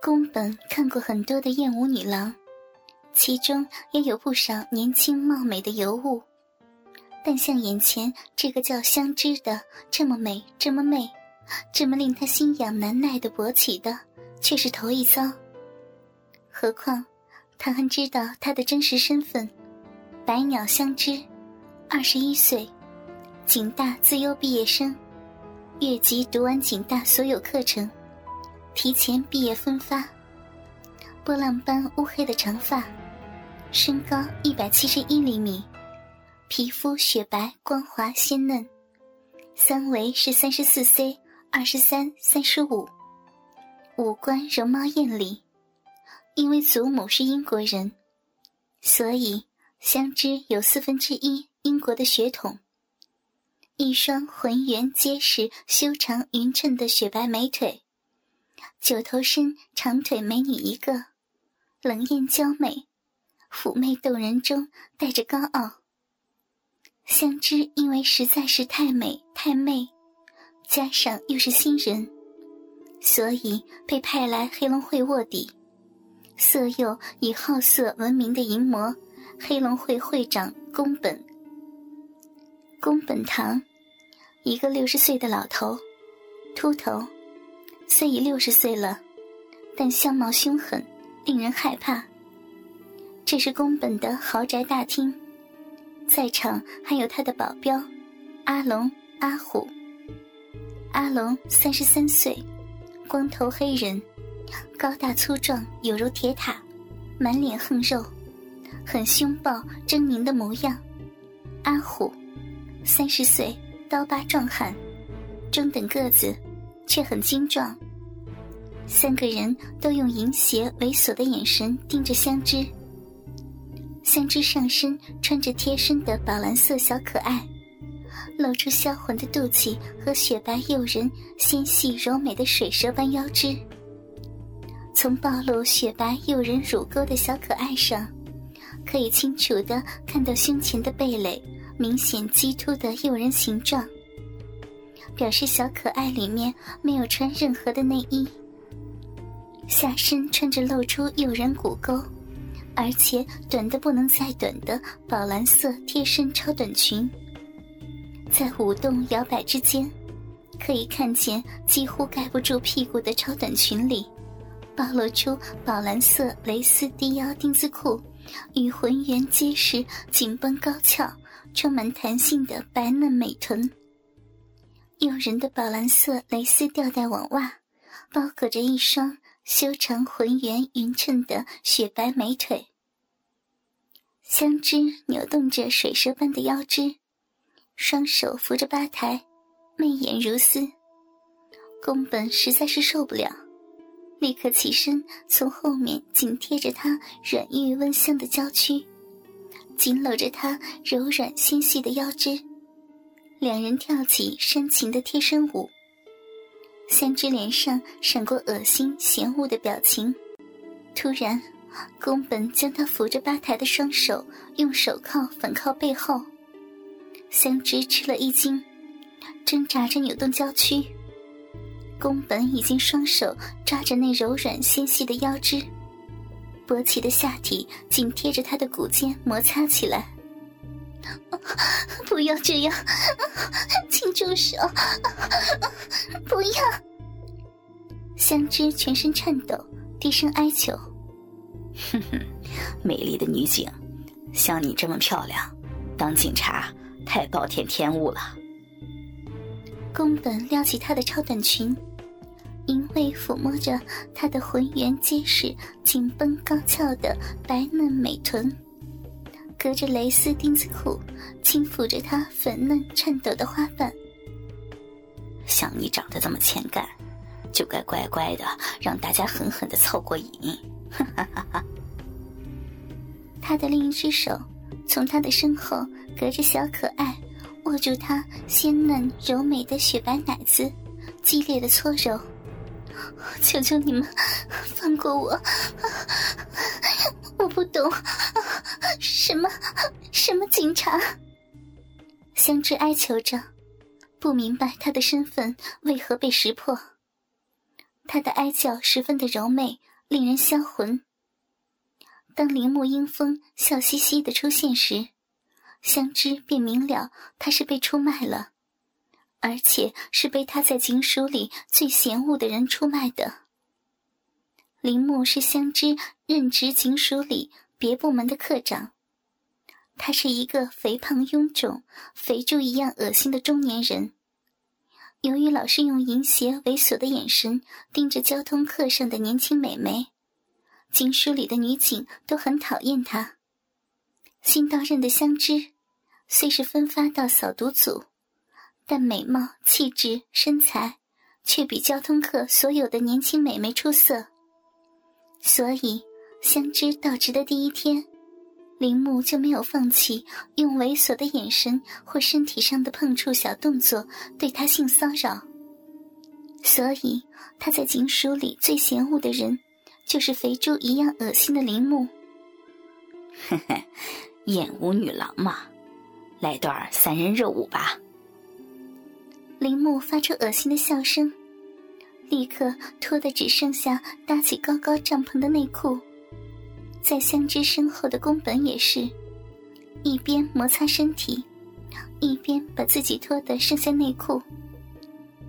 宫本看过很多的艳舞女郎，其中也有不少年轻貌美的尤物，但像眼前这个叫香知的，这么美，这么媚，这么令他心痒难耐的勃起的，却是头一遭。何况，他还知道他的真实身份：百鸟香知，二十一岁，景大自优毕业生，越级读完景大所有课程。提前毕业分发，波浪般乌黑的长发，身高一百七十一厘米，皮肤雪白光滑鲜嫩，三围是三十四 C、二十三、三十五，五官容貌艳丽。因为祖母是英国人，所以相知有四分之一英国的血统。一双浑圆结实、修长匀称的雪白美腿。九头身长腿美女一个，冷艳娇美，妩媚动人中带着高傲。香知因为实在是太美太媚，加上又是新人，所以被派来黑龙会卧底，色诱以好色闻名的淫魔黑龙会会长宫本。宫本堂，一个六十岁的老头，秃头。虽已六十岁了，但相貌凶狠，令人害怕。这是宫本的豪宅大厅，在场还有他的保镖阿龙、阿虎。阿龙三十三岁，光头黑人，高大粗壮，有如铁塔，满脸横肉，很凶暴狰狞的模样。阿虎三十岁，刀疤壮汉，中等个子。却很精壮。三个人都用淫邪猥琐的眼神盯着香枝。香枝上身穿着贴身的宝蓝色小可爱，露出销魂的肚脐和雪白诱人、纤细柔美的水蛇般腰肢。从暴露雪白诱人乳沟的小可爱上，可以清楚的看到胸前的蓓蕾明显激突的诱人形状。表示小可爱里面没有穿任何的内衣，下身穿着露出诱人骨沟，而且短的不能再短的宝蓝色贴身超短裙，在舞动摇摆之间，可以看见几乎盖不住屁股的超短裙里，暴露出宝蓝色蕾丝低腰丁字裤与浑圆结实、紧绷高翘、充满弹性的白嫩美臀。诱人的宝蓝色蕾丝吊带网袜，包裹着一双修长浑圆匀称的雪白美腿。香枝扭动着水蛇般的腰肢，双手扶着吧台，媚眼如丝。宫本实在是受不了，立刻起身，从后面紧贴着她软玉温香的娇躯，紧搂着她柔软纤细的腰肢。两人跳起深情的贴身舞，香枝脸上闪过恶心嫌恶的表情。突然，宫本将他扶着吧台的双手用手铐反铐背后，香枝吃了一惊，挣扎着扭动娇躯。宫本已经双手抓着那柔软纤细的腰肢，勃起的下体紧贴着他的骨尖摩擦起来。不要这样，请住手！不要！香枝全身颤抖，低声哀求：“哼哼，美丽的女警，像你这么漂亮，当警察太暴殄天物了。”宫本撩起她的超短裙，淫味抚摸着她的浑圆结实、紧绷高翘的白嫩美臀。隔着蕾丝丁字裤，轻抚着她粉嫩颤抖的花瓣。像你长得这么欠干，就该乖乖的让大家狠狠的凑过瘾。哈哈哈哈他的另一只手从他的身后，隔着小可爱，握住她鲜嫩柔美的雪白奶子，激烈的搓揉。求求你们，放过我！我不懂，什么 什么警察？香枝哀求着，不明白他的身份为何被识破。他的哀叫十分的柔媚令人销魂。当铃木英风笑嘻嘻的出现时，香枝便明了他是被出卖了，而且是被他在警署里最嫌恶的人出卖的。铃木是香枝任职警署里别部门的科长，他是一个肥胖臃肿、肥猪一样恶心的中年人。由于老是用淫邪猥琐的眼神盯着交通课上的年轻美眉。警署里的女警都很讨厌他。新到任的香枝，虽是分发到扫毒组，但美貌、气质、身材，却比交通课所有的年轻美眉出色。所以，香枝到职的第一天，铃木就没有放弃用猥琐的眼神或身体上的碰触小动作对他性骚扰。所以，他在警署里最嫌恶的人。就是肥猪一样恶心的铃木，嘿嘿，艳舞女郎嘛，来段三人热舞吧。铃木发出恶心的笑声，立刻脱的只剩下搭起高高帐篷的内裤。在香枝身后的宫本也是，一边摩擦身体，一边把自己脱的剩下内裤，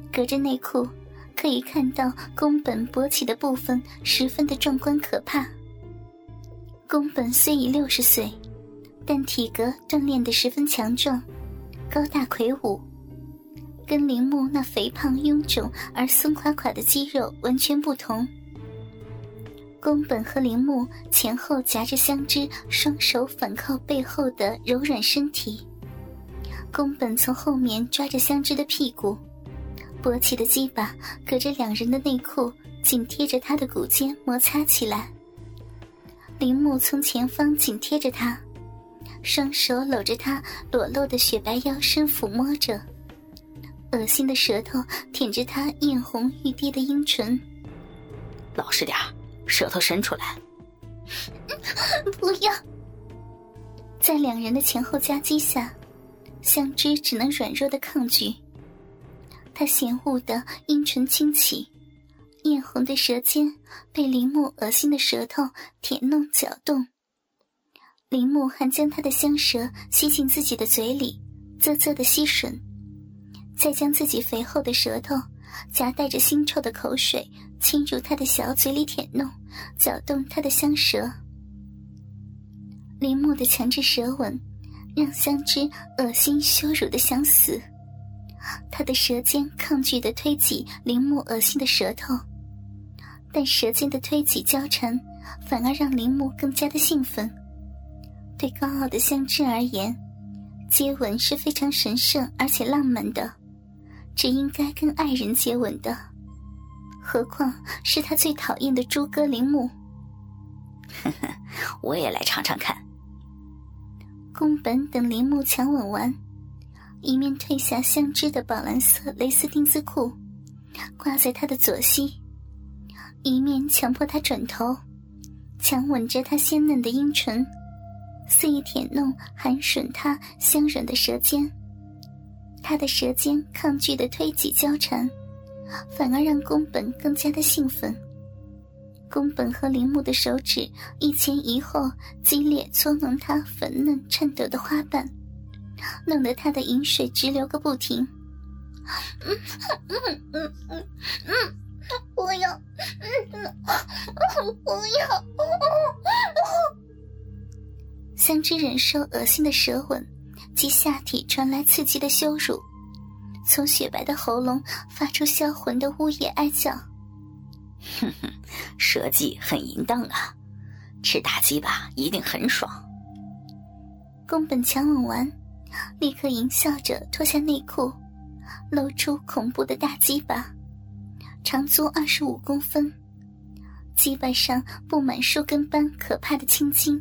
隔着内裤。可以看到宫本勃起的部分十分的壮观可怕。宫本虽已六十岁，但体格锻炼的十分强壮，高大魁梧，跟铃木那肥胖臃肿而松垮垮的肌肉完全不同。宫本和铃木前后夹着香枝，双手反靠背后的柔软身体。宫本从后面抓着香枝的屁股。勃起的鸡巴隔着两人的内裤，紧贴着他的骨尖摩擦起来。铃木从前方紧贴着他，双手搂着他裸露的雪白腰身抚摸着，恶心的舌头舔着他艳红欲滴的阴唇。老实点儿舌头伸出来。不要！在两人的前后夹击下，香枝只能软弱的抗拒。他嫌恶的阴唇轻启，艳红的舌尖被铃木恶心的舌头舔弄搅动。铃木还将他的香舌吸进自己的嘴里，啧啧的吸吮，再将自己肥厚的舌头夹带着腥臭的口水侵入他的小嘴里舔弄，搅动他的香舌。铃木的强制舌吻，让香枝恶心羞辱的想死。他的舌尖抗拒的推挤铃木恶心的舌头，但舌尖的推挤交缠，反而让铃木更加的兴奋。对高傲的香枝而言，接吻是非常神圣而且浪漫的，只应该跟爱人接吻的，何况是他最讨厌的猪哥铃木。呵呵，我也来尝尝看。宫本等铃木强吻完。一面褪下相知的宝蓝色蕾丝丁字裤，挂在他的左膝，一面强迫他转头，强吻着他鲜嫩的阴唇，肆意舔弄、含吮他香软的舌尖。他的舌尖抗拒的推挤交缠，反而让宫本更加的兴奋。宫本和铃木的手指一前一后，激烈搓弄他粉嫩颤抖的花瓣。弄得他的饮水直流个不停。嗯嗯嗯嗯嗯，我要，嗯不要。香枝忍受恶心的舌吻及下体传来刺激的羞辱，从雪白的喉咙发出销魂的呜咽哀叫。哼哼，舌技很淫荡啊，吃大鸡巴一定很爽。宫本强吻完。立刻淫笑着脱下内裤，露出恐怖的大鸡巴，长足二十五公分，鸡巴上布满树根般可怕的青筋，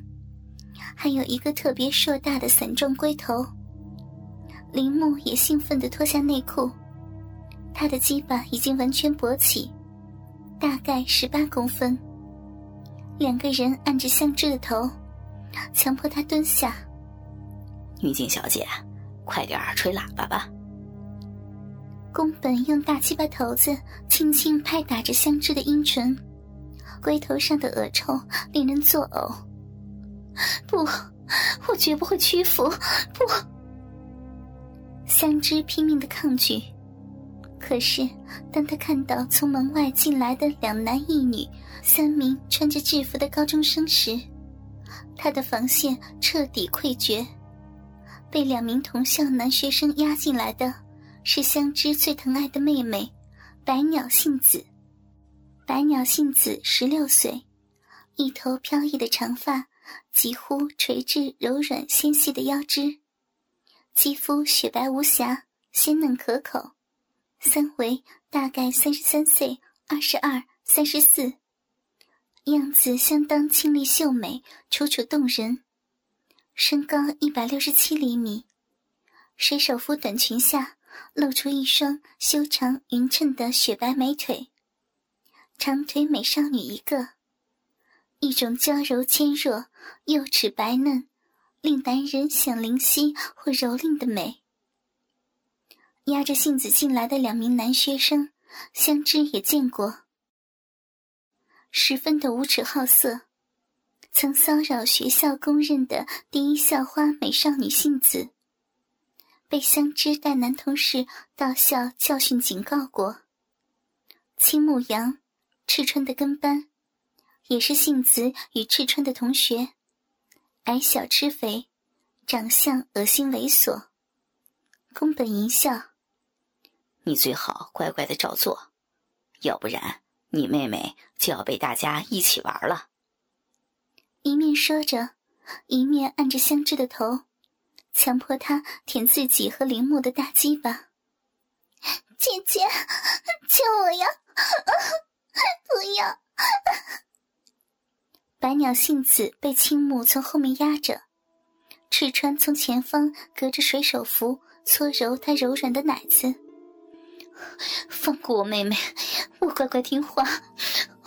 还有一个特别硕大的伞状龟头。铃木也兴奋地脱下内裤，他的鸡巴已经完全勃起，大概十八公分。两个人按着香枝的头，强迫他蹲下。女警小姐，快点吹喇叭吧！宫本用大鸡巴头子轻轻拍打着香枝的阴唇，龟头上的恶臭令人作呕。不，我绝不会屈服！不！香枝拼命的抗拒，可是当他看到从门外进来的两男一女三名穿着制服的高中生时，他的防线彻底溃决。被两名同校男学生押进来的是香枝最疼爱的妹妹百鸟幸子。百鸟幸子十六岁，一头飘逸的长发几乎垂至柔软纤细的腰肢，肌肤雪白无瑕，鲜嫩可口，三围大概三十三岁、二十二、三十四，样子相当清丽秀美，楚楚动人。身高一百六十七厘米，水手服短裙下露出一双修长匀称的雪白美腿。长腿美少女一个，一种娇柔纤弱、幼齿白嫩，令男人想灵犀或蹂躏的美。压着杏子进来的两名男学生，相知也见过，十分的无耻好色，曾骚扰学校公认的第一校花美少女杏子，被相知带男同事到校教训警告过。青木阳。赤川的跟班，也是杏子与赤川的同学，矮小吃肥，长相恶心猥琐。宫本一笑：“你最好乖乖的照做，要不然你妹妹就要被大家一起玩了。”一面说着，一面按着香枝的头，强迫她舔自己和铃木的大鸡巴。姐姐，救我呀！不要！百鸟幸子被青木从后面压着，赤川从前方隔着水手服搓揉她柔软的奶子。放过我妹妹，我乖乖听话，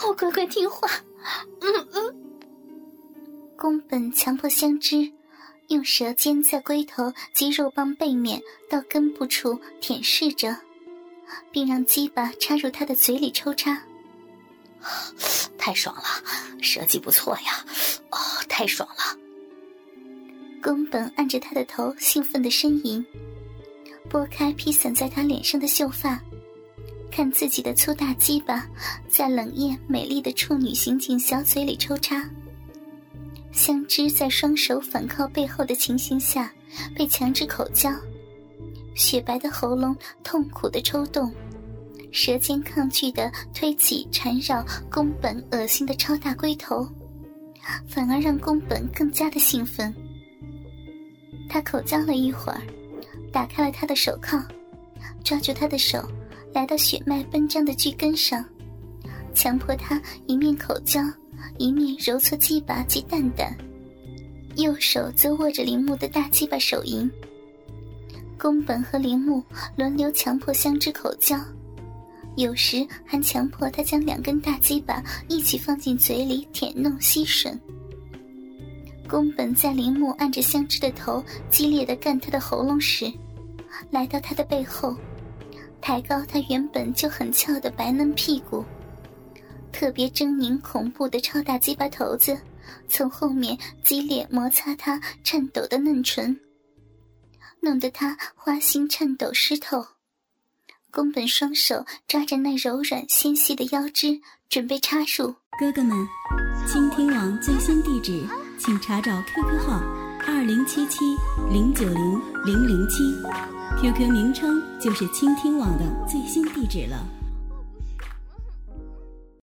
我乖乖听话。嗯嗯。宫本强迫香枝用舌尖在龟头及肉棒背面到根部处舔舐着，并让鸡巴插入他的嘴里抽插。太爽了，设计不错呀！哦，太爽了。宫本按着他的头，兴奋的呻吟，拨开披散在他脸上的秀发，看自己的粗大鸡巴在冷艳美丽的处女刑警小嘴里抽插。香枝在双手反靠背后的情形下，被强制口交，雪白的喉咙痛苦的抽动。舌尖抗拒的推起缠绕宫本恶心的超大龟头，反而让宫本更加的兴奋。他口交了一会儿，打开了他的手铐，抓住他的手，来到血脉奔张的巨根上，强迫他一面口交，一面揉搓鸡巴及蛋蛋，右手则握着铃木的大鸡巴手淫。宫本和铃木轮流强迫香枝口交。有时还强迫他将两根大鸡巴一起放进嘴里舔弄吸吮。宫本在铃木按着香枝的头激烈的干他的喉咙时，来到他的背后，抬高他原本就很翘的白嫩屁股，特别狰狞恐怖的超大鸡巴头子，从后面激烈摩擦他颤抖的嫩唇，弄得他花心颤抖湿透。宫本双手抓着那柔软纤细的腰肢，准备插入。哥哥们，倾听网最新地址，请查找 QQ 号二零七七零九零零零七，QQ 名称就是倾听网的最新地址了。